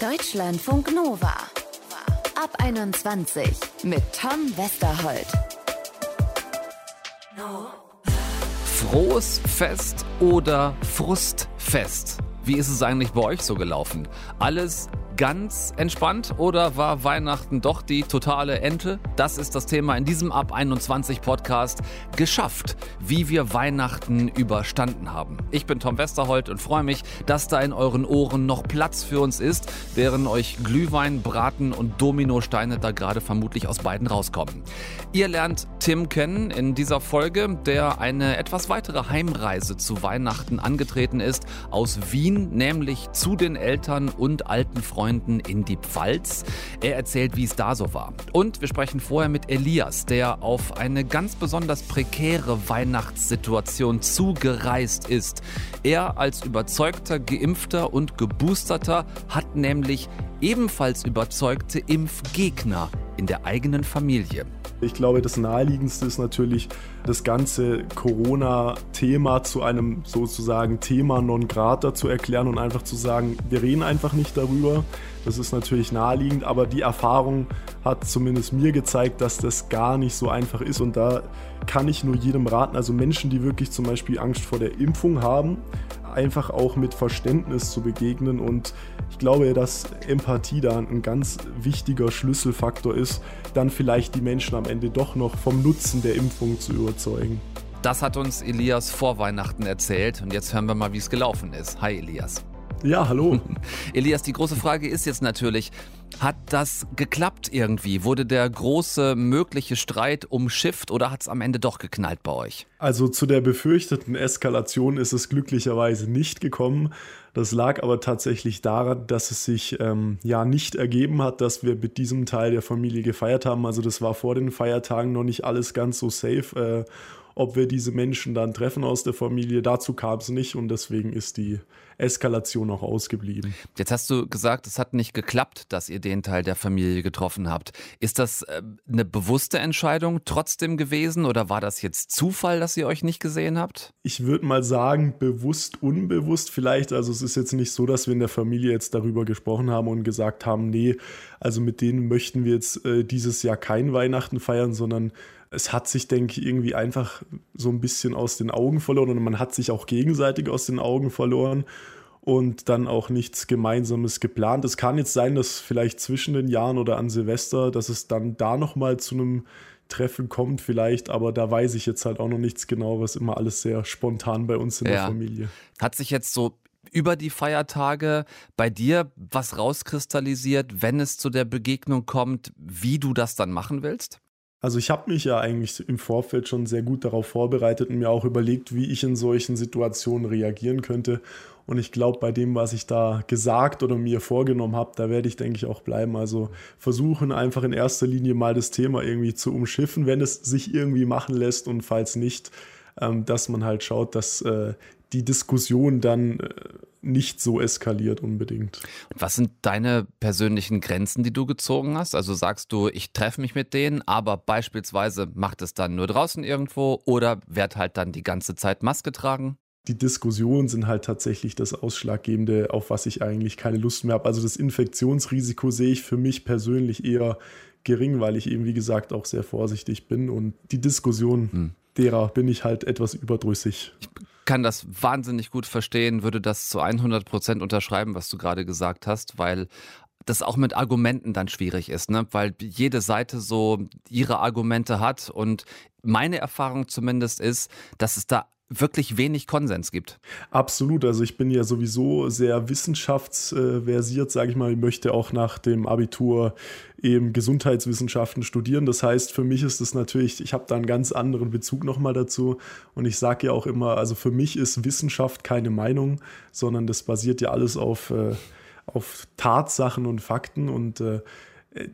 Deutschlandfunk Nova. Ab 21 mit Tom Westerholt. Frohes Fest oder Frustfest? Wie ist es eigentlich bei euch so gelaufen? Alles ganz entspannt oder war Weihnachten doch die totale Ente? Das ist das Thema in diesem Ab 21 Podcast. Geschafft, wie wir Weihnachten überstanden haben. Ich bin Tom Westerholt und freue mich, dass da in euren Ohren noch Platz für uns ist, während euch Glühwein, Braten und Dominosteine da gerade vermutlich aus beiden rauskommen. Ihr lernt Tim kennen in dieser Folge, der eine etwas weitere Heimreise zu Weihnachten angetreten ist, aus Wien, nämlich zu den Eltern und alten Freunden Freunden in die Pfalz. Er erzählt, wie es da so war. Und wir sprechen vorher mit Elias, der auf eine ganz besonders prekäre Weihnachtssituation zugereist ist. Er als überzeugter Geimpfter und Geboosterter hat nämlich ebenfalls überzeugte Impfgegner in der eigenen Familie. Ich glaube, das Naheliegendste ist natürlich, das ganze Corona-Thema zu einem sozusagen Thema non grata zu erklären und einfach zu sagen, wir reden einfach nicht darüber. Das ist natürlich naheliegend, aber die Erfahrung hat zumindest mir gezeigt, dass das gar nicht so einfach ist und da kann ich nur jedem raten, also Menschen, die wirklich zum Beispiel Angst vor der Impfung haben, einfach auch mit Verständnis zu begegnen. Und ich glaube, dass Empathie da ein ganz wichtiger Schlüsselfaktor ist, dann vielleicht die Menschen am Ende doch noch vom Nutzen der Impfung zu überzeugen. Das hat uns Elias vor Weihnachten erzählt und jetzt hören wir mal, wie es gelaufen ist. Hi Elias. Ja, hallo. Elias, die große Frage ist jetzt natürlich, hat das geklappt irgendwie? Wurde der große mögliche Streit umschifft oder hat es am Ende doch geknallt bei euch? Also zu der befürchteten Eskalation ist es glücklicherweise nicht gekommen. Das lag aber tatsächlich daran, dass es sich ähm, ja nicht ergeben hat, dass wir mit diesem Teil der Familie gefeiert haben. Also das war vor den Feiertagen noch nicht alles ganz so safe. Äh, ob wir diese Menschen dann treffen aus der Familie. Dazu kam es nicht und deswegen ist die Eskalation auch ausgeblieben. Jetzt hast du gesagt, es hat nicht geklappt, dass ihr den Teil der Familie getroffen habt. Ist das äh, eine bewusste Entscheidung trotzdem gewesen oder war das jetzt Zufall, dass ihr euch nicht gesehen habt? Ich würde mal sagen, bewusst, unbewusst vielleicht. Also es ist jetzt nicht so, dass wir in der Familie jetzt darüber gesprochen haben und gesagt haben, nee, also mit denen möchten wir jetzt äh, dieses Jahr kein Weihnachten feiern, sondern es hat sich, denke ich, irgendwie einfach so ein bisschen aus den Augen verloren und man hat sich auch gegenseitig aus den Augen verloren und dann auch nichts Gemeinsames geplant. Es kann jetzt sein, dass vielleicht zwischen den Jahren oder an Silvester, dass es dann da nochmal zu einem Treffen kommt vielleicht, aber da weiß ich jetzt halt auch noch nichts genau, was immer alles sehr spontan bei uns in ja. der Familie. Hat sich jetzt so über die Feiertage bei dir was rauskristallisiert, wenn es zu der Begegnung kommt, wie du das dann machen willst? Also ich habe mich ja eigentlich im Vorfeld schon sehr gut darauf vorbereitet und mir auch überlegt, wie ich in solchen Situationen reagieren könnte. Und ich glaube, bei dem, was ich da gesagt oder mir vorgenommen habe, da werde ich, denke ich, auch bleiben. Also versuchen einfach in erster Linie mal das Thema irgendwie zu umschiffen, wenn es sich irgendwie machen lässt und falls nicht, ähm, dass man halt schaut, dass äh, die Diskussion dann äh, nicht so eskaliert unbedingt. Was sind deine persönlichen Grenzen, die du gezogen hast? Also sagst du, ich treffe mich mit denen, aber beispielsweise macht es dann nur draußen irgendwo oder wird halt dann die ganze Zeit Maske tragen? Die Diskussionen sind halt tatsächlich das Ausschlaggebende, auf was ich eigentlich keine Lust mehr habe. Also das Infektionsrisiko sehe ich für mich persönlich eher gering, weil ich eben, wie gesagt, auch sehr vorsichtig bin und die Diskussion hm. derer bin ich halt etwas überdrüssig. Ich kann das wahnsinnig gut verstehen, würde das zu 100 Prozent unterschreiben, was du gerade gesagt hast, weil das auch mit Argumenten dann schwierig ist, ne? weil jede Seite so ihre Argumente hat und meine Erfahrung zumindest ist, dass es da wirklich wenig Konsens gibt. Absolut. Also ich bin ja sowieso sehr wissenschaftsversiert, sage ich mal. Ich möchte auch nach dem Abitur eben Gesundheitswissenschaften studieren. Das heißt, für mich ist es natürlich, ich habe da einen ganz anderen Bezug nochmal dazu. Und ich sage ja auch immer, also für mich ist Wissenschaft keine Meinung, sondern das basiert ja alles auf, äh, auf Tatsachen und Fakten und äh,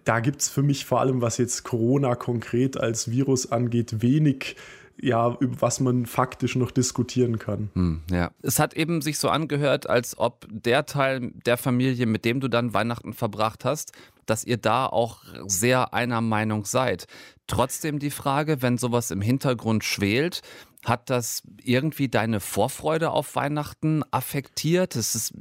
da gibt es für mich vor allem, was jetzt Corona konkret als Virus angeht, wenig ja, über was man faktisch noch diskutieren kann. Hm, ja. Es hat eben sich so angehört, als ob der Teil der Familie, mit dem du dann Weihnachten verbracht hast, dass ihr da auch sehr einer Meinung seid. Trotzdem die Frage, wenn sowas im Hintergrund schwelt, hat das irgendwie deine Vorfreude auf Weihnachten affektiert? Das ist,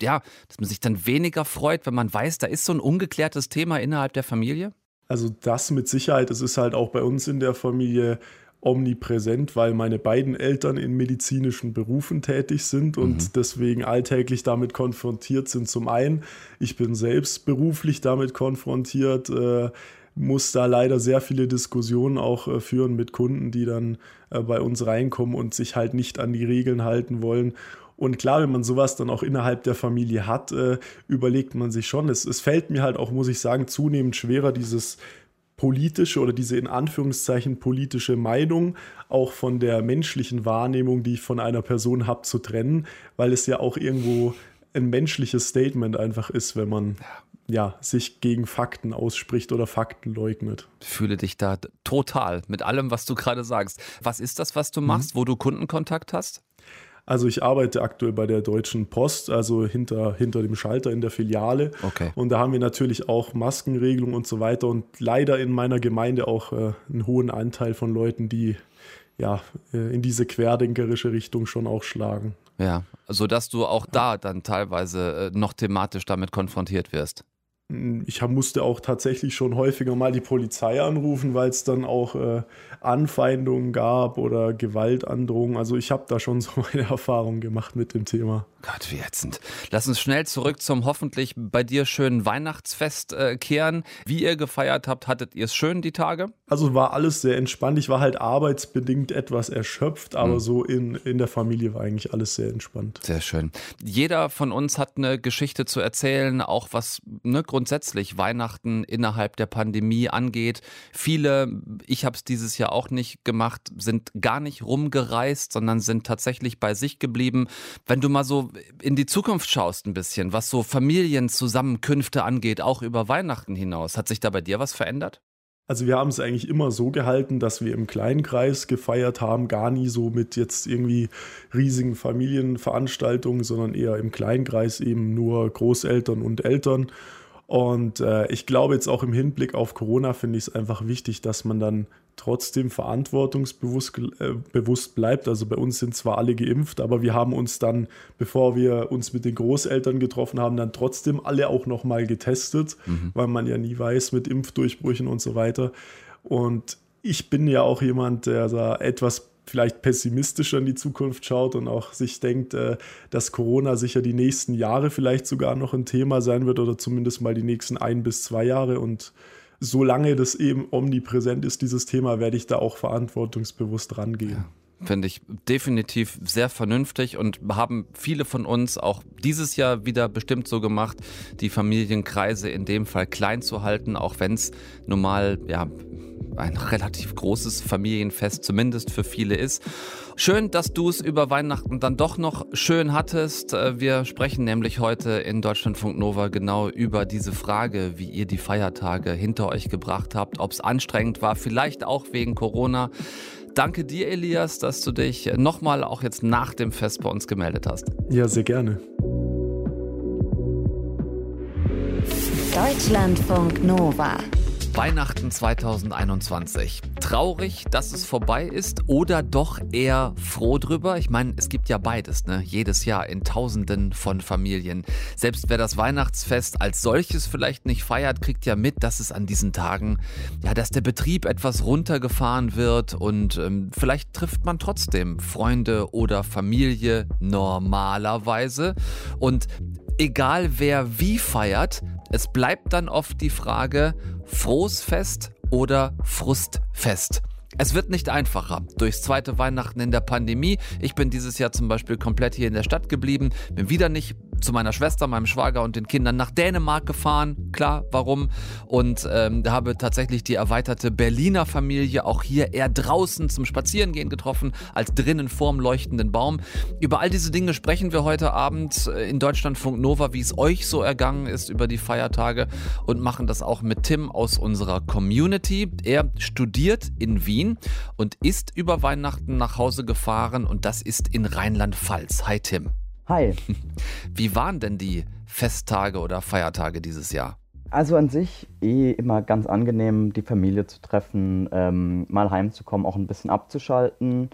ja, dass man sich dann weniger freut, wenn man weiß, da ist so ein ungeklärtes Thema innerhalb der Familie? Also das mit Sicherheit, es ist halt auch bei uns in der Familie omnipräsent, weil meine beiden Eltern in medizinischen Berufen tätig sind und mhm. deswegen alltäglich damit konfrontiert sind. Zum einen, ich bin selbst beruflich damit konfrontiert, äh, muss da leider sehr viele Diskussionen auch äh, führen mit Kunden, die dann äh, bei uns reinkommen und sich halt nicht an die Regeln halten wollen. Und klar, wenn man sowas dann auch innerhalb der Familie hat, äh, überlegt man sich schon. Es, es fällt mir halt auch, muss ich sagen, zunehmend schwerer, dieses politische oder diese in Anführungszeichen politische Meinung auch von der menschlichen Wahrnehmung, die ich von einer Person habe, zu trennen, weil es ja auch irgendwo ein menschliches Statement einfach ist, wenn man ja, sich gegen Fakten ausspricht oder Fakten leugnet. Ich fühle dich da total mit allem, was du gerade sagst. Was ist das, was du machst, mhm. wo du Kundenkontakt hast? Also ich arbeite aktuell bei der Deutschen Post, also hinter, hinter dem Schalter in der Filiale. Okay. Und da haben wir natürlich auch Maskenregelungen und so weiter und leider in meiner Gemeinde auch äh, einen hohen Anteil von Leuten, die ja äh, in diese querdenkerische Richtung schon auch schlagen. Ja, sodass du auch da dann teilweise äh, noch thematisch damit konfrontiert wirst. Ich musste auch tatsächlich schon häufiger mal die Polizei anrufen, weil es dann auch äh, Anfeindungen gab oder Gewaltandrohungen. Also ich habe da schon so meine Erfahrung gemacht mit dem Thema. Gott, wie ätzend. Lass uns schnell zurück zum hoffentlich bei dir schönen Weihnachtsfest äh, kehren. Wie ihr gefeiert habt, hattet ihr es schön die Tage? Also war alles sehr entspannt. Ich war halt arbeitsbedingt etwas erschöpft, aber mhm. so in, in der Familie war eigentlich alles sehr entspannt. Sehr schön. Jeder von uns hat eine Geschichte zu erzählen, auch was ne, grundsätzlich Weihnachten innerhalb der Pandemie angeht. Viele, ich habe es dieses Jahr auch nicht gemacht, sind gar nicht rumgereist, sondern sind tatsächlich bei sich geblieben. Wenn du mal so in die Zukunft schaust ein bisschen, was so Familienzusammenkünfte angeht, auch über Weihnachten hinaus, hat sich da bei dir was verändert? Also wir haben es eigentlich immer so gehalten, dass wir im kleinen Kreis gefeiert haben, gar nie so mit jetzt irgendwie riesigen Familienveranstaltungen, sondern eher im kleinen Kreis eben nur Großeltern und Eltern. Und äh, ich glaube jetzt auch im Hinblick auf Corona finde ich es einfach wichtig, dass man dann trotzdem verantwortungsbewusst äh, bewusst bleibt. Also bei uns sind zwar alle geimpft, aber wir haben uns dann, bevor wir uns mit den Großeltern getroffen haben, dann trotzdem alle auch nochmal getestet, mhm. weil man ja nie weiß mit Impfdurchbrüchen und so weiter. Und ich bin ja auch jemand, der da etwas vielleicht pessimistischer in die Zukunft schaut und auch sich denkt, äh, dass Corona sicher die nächsten Jahre vielleicht sogar noch ein Thema sein wird oder zumindest mal die nächsten ein bis zwei Jahre. Und solange das eben omnipräsent ist, dieses Thema, werde ich da auch verantwortungsbewusst rangehen. Ja finde ich definitiv sehr vernünftig und haben viele von uns auch dieses Jahr wieder bestimmt so gemacht, die Familienkreise in dem Fall klein zu halten, auch wenn es normal ja ein relativ großes Familienfest zumindest für viele ist. Schön, dass du es über Weihnachten dann doch noch schön hattest. Äh, wir sprechen nämlich heute in Deutschlandfunk Nova genau über diese Frage, wie ihr die Feiertage hinter euch gebracht habt, ob es anstrengend war, vielleicht auch wegen Corona. Danke dir, Elias, dass du dich nochmal auch jetzt nach dem Fest bei uns gemeldet hast. Ja, sehr gerne. Deutschlandfunk Nova. Weihnachten 2021. Traurig, dass es vorbei ist oder doch eher froh drüber? Ich meine, es gibt ja beides, ne? Jedes Jahr in Tausenden von Familien. Selbst wer das Weihnachtsfest als solches vielleicht nicht feiert, kriegt ja mit, dass es an diesen Tagen, ja, dass der Betrieb etwas runtergefahren wird und ähm, vielleicht trifft man trotzdem Freunde oder Familie normalerweise. Und egal wer wie feiert, es bleibt dann oft die Frage, frohes Fest oder Frustfest. Es wird nicht einfacher durchs zweite Weihnachten in der Pandemie. Ich bin dieses Jahr zum Beispiel komplett hier in der Stadt geblieben, bin wieder nicht zu meiner Schwester, meinem Schwager und den Kindern nach Dänemark gefahren. Klar, warum? Und ähm, habe tatsächlich die erweiterte Berliner Familie auch hier eher draußen zum Spazierengehen getroffen, als drinnen vorm leuchtenden Baum. Über all diese Dinge sprechen wir heute Abend in Deutschlandfunk Nova, wie es euch so ergangen ist über die Feiertage und machen das auch mit Tim aus unserer Community. Er studiert in Wien und ist über Weihnachten nach Hause gefahren und das ist in Rheinland-Pfalz. Hi Tim. Hi. Wie waren denn die Festtage oder Feiertage dieses Jahr? Also an sich eh immer ganz angenehm, die Familie zu treffen, ähm, mal heimzukommen, auch ein bisschen abzuschalten.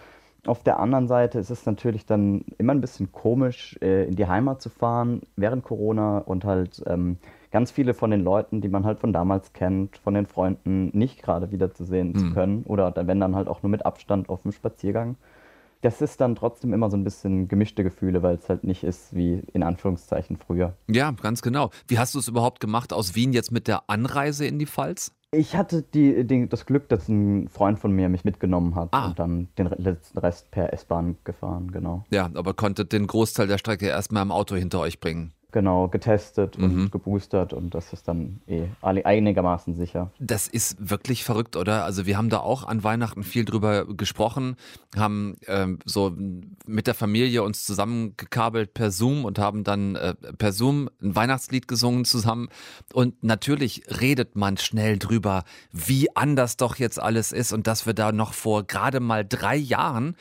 Auf der anderen Seite ist es natürlich dann immer ein bisschen komisch, äh, in die Heimat zu fahren während Corona und halt ähm, ganz viele von den Leuten, die man halt von damals kennt, von den Freunden, nicht gerade wiederzusehen mhm. zu können. Oder wenn dann halt auch nur mit Abstand auf dem Spaziergang das ist dann trotzdem immer so ein bisschen gemischte Gefühle, weil es halt nicht ist wie in Anführungszeichen früher. Ja, ganz genau. Wie hast du es überhaupt gemacht aus Wien jetzt mit der Anreise in die Pfalz? Ich hatte die, die, das Glück, dass ein Freund von mir mich mitgenommen hat ah. und dann den letzten Rest per S-Bahn gefahren, genau. Ja, aber konntet den Großteil der Strecke erstmal im Auto hinter euch bringen. Genau, getestet und mhm. geboostert und das ist dann eh einigermaßen sicher. Das ist wirklich verrückt, oder? Also wir haben da auch an Weihnachten viel drüber gesprochen, haben ähm, so mit der Familie uns zusammengekabelt per Zoom und haben dann äh, per Zoom ein Weihnachtslied gesungen zusammen. Und natürlich redet man schnell drüber, wie anders doch jetzt alles ist und dass wir da noch vor gerade mal drei Jahren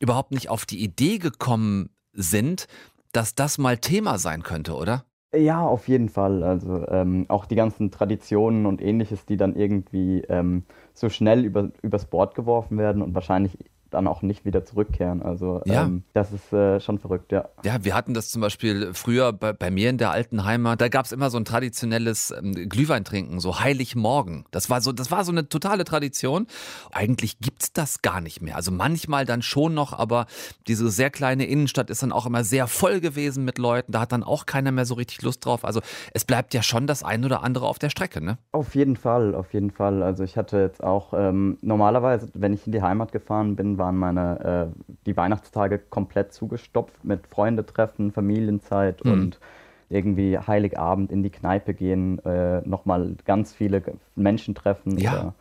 überhaupt nicht auf die Idee gekommen sind, dass das mal Thema sein könnte, oder? Ja, auf jeden Fall. Also ähm, auch die ganzen Traditionen und ähnliches, die dann irgendwie ähm, so schnell über, übers Board geworfen werden und wahrscheinlich dann auch nicht wieder zurückkehren. Also ja. ähm, das ist äh, schon verrückt, ja. Ja, wir hatten das zum Beispiel früher bei, bei mir in der alten Heimat, da gab es immer so ein traditionelles ähm, Glühweintrinken, so Heiligmorgen. Das war so, das war so eine totale Tradition. Eigentlich gibt es das gar nicht mehr. Also manchmal dann schon noch, aber diese sehr kleine Innenstadt ist dann auch immer sehr voll gewesen mit Leuten. Da hat dann auch keiner mehr so richtig Lust drauf. Also es bleibt ja schon das ein oder andere auf der Strecke, ne? Auf jeden Fall, auf jeden Fall. Also ich hatte jetzt auch ähm, normalerweise, wenn ich in die Heimat gefahren bin, waren meine äh, die Weihnachtstage komplett zugestopft mit Freundetreffen, Familienzeit mhm. und irgendwie Heiligabend in die Kneipe gehen, äh, nochmal ganz viele Menschen treffen ja. oder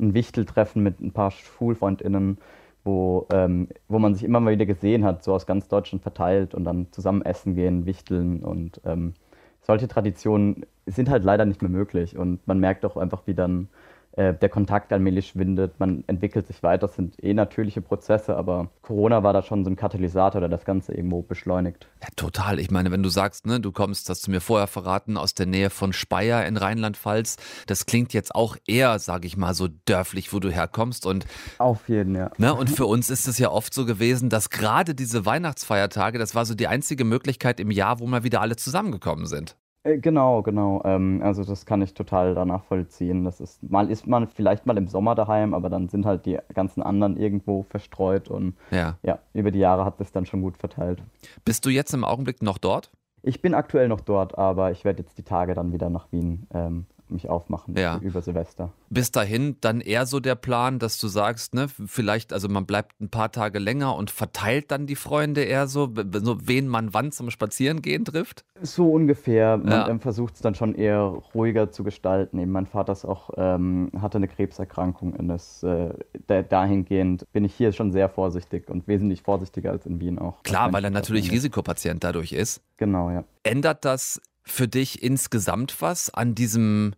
ein Wichteltreffen mit ein paar SchulfreundInnen, wo, ähm, wo man sich immer mal wieder gesehen hat, so aus ganz Deutschland verteilt und dann zusammen essen gehen, wichteln und ähm, solche Traditionen sind halt leider nicht mehr möglich und man merkt auch einfach, wie dann äh, der Kontakt allmählich schwindet, man entwickelt sich weiter, das sind eh natürliche Prozesse, aber Corona war da schon so ein Katalysator, der das Ganze irgendwo beschleunigt. Ja, total. Ich meine, wenn du sagst, ne, du kommst, hast du mir vorher verraten, aus der Nähe von Speyer in Rheinland-Pfalz, das klingt jetzt auch eher, sage ich mal, so dörflich, wo du herkommst und auf jeden, ja. Ne, und für uns ist es ja oft so gewesen, dass gerade diese Weihnachtsfeiertage, das war so die einzige Möglichkeit im Jahr, wo mal wieder alle zusammengekommen sind. Äh, genau, genau. Ähm, also das kann ich total danach vollziehen. Das ist mal ist man vielleicht mal im Sommer daheim, aber dann sind halt die ganzen anderen irgendwo verstreut und ja, ja über die Jahre hat das dann schon gut verteilt. Bist du jetzt im Augenblick noch dort? Ich bin aktuell noch dort, aber ich werde jetzt die Tage dann wieder nach Wien ähm, mich aufmachen ja. über Silvester. Bis dahin dann eher so der Plan, dass du sagst, ne, vielleicht, also man bleibt ein paar Tage länger und verteilt dann die Freunde eher so, so wen man wann zum Spazierengehen trifft? So ungefähr. Man ja. Ähm, versucht es dann schon eher ruhiger zu gestalten. Eben mein Vater ist auch, ähm, hatte eine Krebserkrankung und das, äh, dahingehend bin ich hier schon sehr vorsichtig und wesentlich vorsichtiger als in Wien auch. Klar, weil er natürlich Risikopatient dadurch ist. Genau, ja. Ändert das für dich insgesamt was an diesem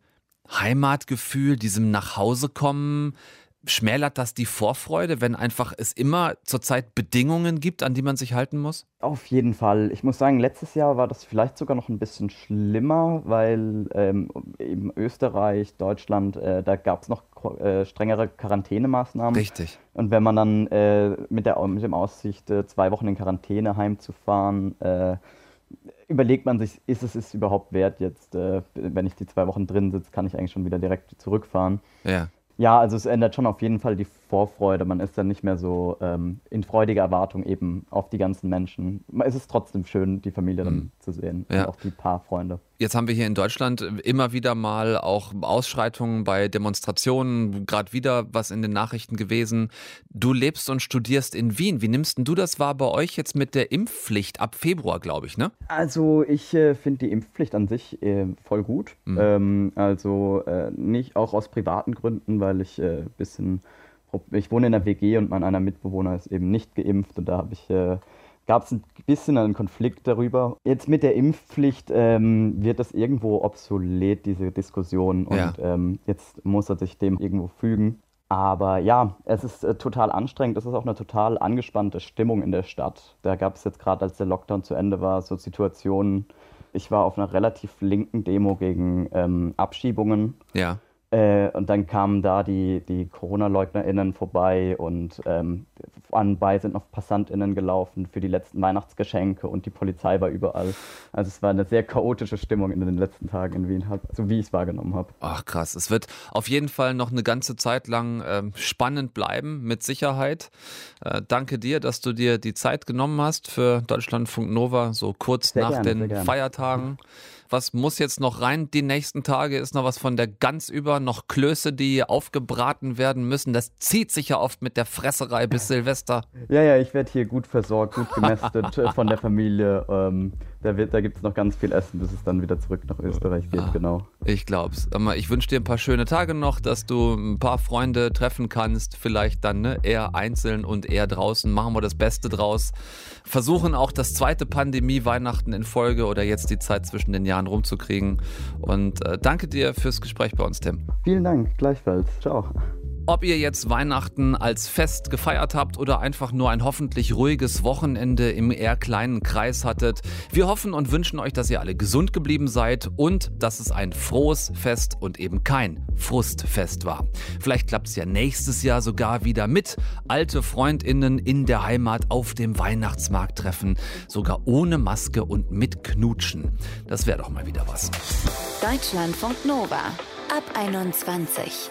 Heimatgefühl, diesem Nachhausekommen? Schmälert das die Vorfreude, wenn einfach es immer zurzeit Bedingungen gibt, an die man sich halten muss? Auf jeden Fall. Ich muss sagen, letztes Jahr war das vielleicht sogar noch ein bisschen schlimmer, weil ähm, eben Österreich, Deutschland, äh, da gab es noch äh, strengere Quarantänemaßnahmen. Richtig. Und wenn man dann äh, mit, der, mit dem Aussicht, äh, zwei Wochen in Quarantäne heimzufahren, äh, überlegt man sich, ist es es überhaupt wert jetzt, äh, wenn ich die zwei Wochen drin sitze, kann ich eigentlich schon wieder direkt zurückfahren. Ja. Ja, also es ändert schon auf jeden Fall die Vorfreude. Man ist dann nicht mehr so ähm, in freudiger Erwartung eben auf die ganzen Menschen. Es ist trotzdem schön, die Familie dann mhm. zu sehen ja. und auch die paar Freunde. Jetzt haben wir hier in Deutschland immer wieder mal auch Ausschreitungen bei Demonstrationen, gerade wieder was in den Nachrichten gewesen. Du lebst und studierst in Wien. Wie nimmst du das wahr bei euch jetzt mit der Impfpflicht ab Februar, glaube ich, ne? Also ich äh, finde die Impfpflicht an sich äh, voll gut. Mhm. Ähm, also äh, nicht auch aus privaten Gründen, weil ich ein äh, bisschen, ich wohne in der WG und mein einer Mitbewohner ist eben nicht geimpft und da habe ich äh, gab es ein bisschen einen Konflikt darüber. Jetzt mit der Impfpflicht ähm, wird das irgendwo obsolet, diese Diskussion. Und ja. ähm, jetzt muss er sich dem irgendwo fügen. Aber ja, es ist äh, total anstrengend. Es ist auch eine total angespannte Stimmung in der Stadt. Da gab es jetzt gerade, als der Lockdown zu Ende war, so Situationen. Ich war auf einer relativ linken Demo gegen ähm, Abschiebungen. Ja. Äh, und dann kamen da die, die Corona-LeugnerInnen vorbei und ähm, anbei sind noch PassantInnen gelaufen für die letzten Weihnachtsgeschenke und die Polizei war überall. Also es war eine sehr chaotische Stimmung in den letzten Tagen in Wien, so wie ich es wahrgenommen habe. Ach krass, es wird auf jeden Fall noch eine ganze Zeit lang äh, spannend bleiben, mit Sicherheit. Äh, danke dir, dass du dir die Zeit genommen hast für Deutschlandfunk Nova, so kurz sehr nach gerne, den Feiertagen. Was muss jetzt noch rein die nächsten Tage? Ist noch was von der Gans über, noch Klöße, die aufgebraten werden müssen. Das zieht sich ja oft mit der Fresserei bis Silvester. Ja, ja, ich werde hier gut versorgt, gut gemästet äh, von der Familie. Ähm, da, da gibt es noch ganz viel Essen, bis es dann wieder zurück nach Österreich geht, ah, genau. Ich glaub's. Ich wünsche dir ein paar schöne Tage noch, dass du ein paar Freunde treffen kannst. Vielleicht dann ne, eher einzeln und eher draußen. Machen wir das Beste draus. Versuchen auch das zweite Pandemie-Weihnachten in Folge oder jetzt die Zeit zwischen den Jahren rumzukriegen. Und äh, danke dir fürs Gespräch bei uns, Tim. Vielen Dank, gleichfalls. Ciao. Ob ihr jetzt Weihnachten als Fest gefeiert habt oder einfach nur ein hoffentlich ruhiges Wochenende im eher kleinen Kreis hattet, wir hoffen und wünschen euch, dass ihr alle gesund geblieben seid und dass es ein frohes Fest und eben kein Frustfest war. Vielleicht klappt es ja nächstes Jahr sogar wieder mit alte Freundinnen in der Heimat auf dem Weihnachtsmarkt treffen, sogar ohne Maske und mit Knutschen. Das wäre doch mal wieder was. Deutschlandfunk Nova ab 21.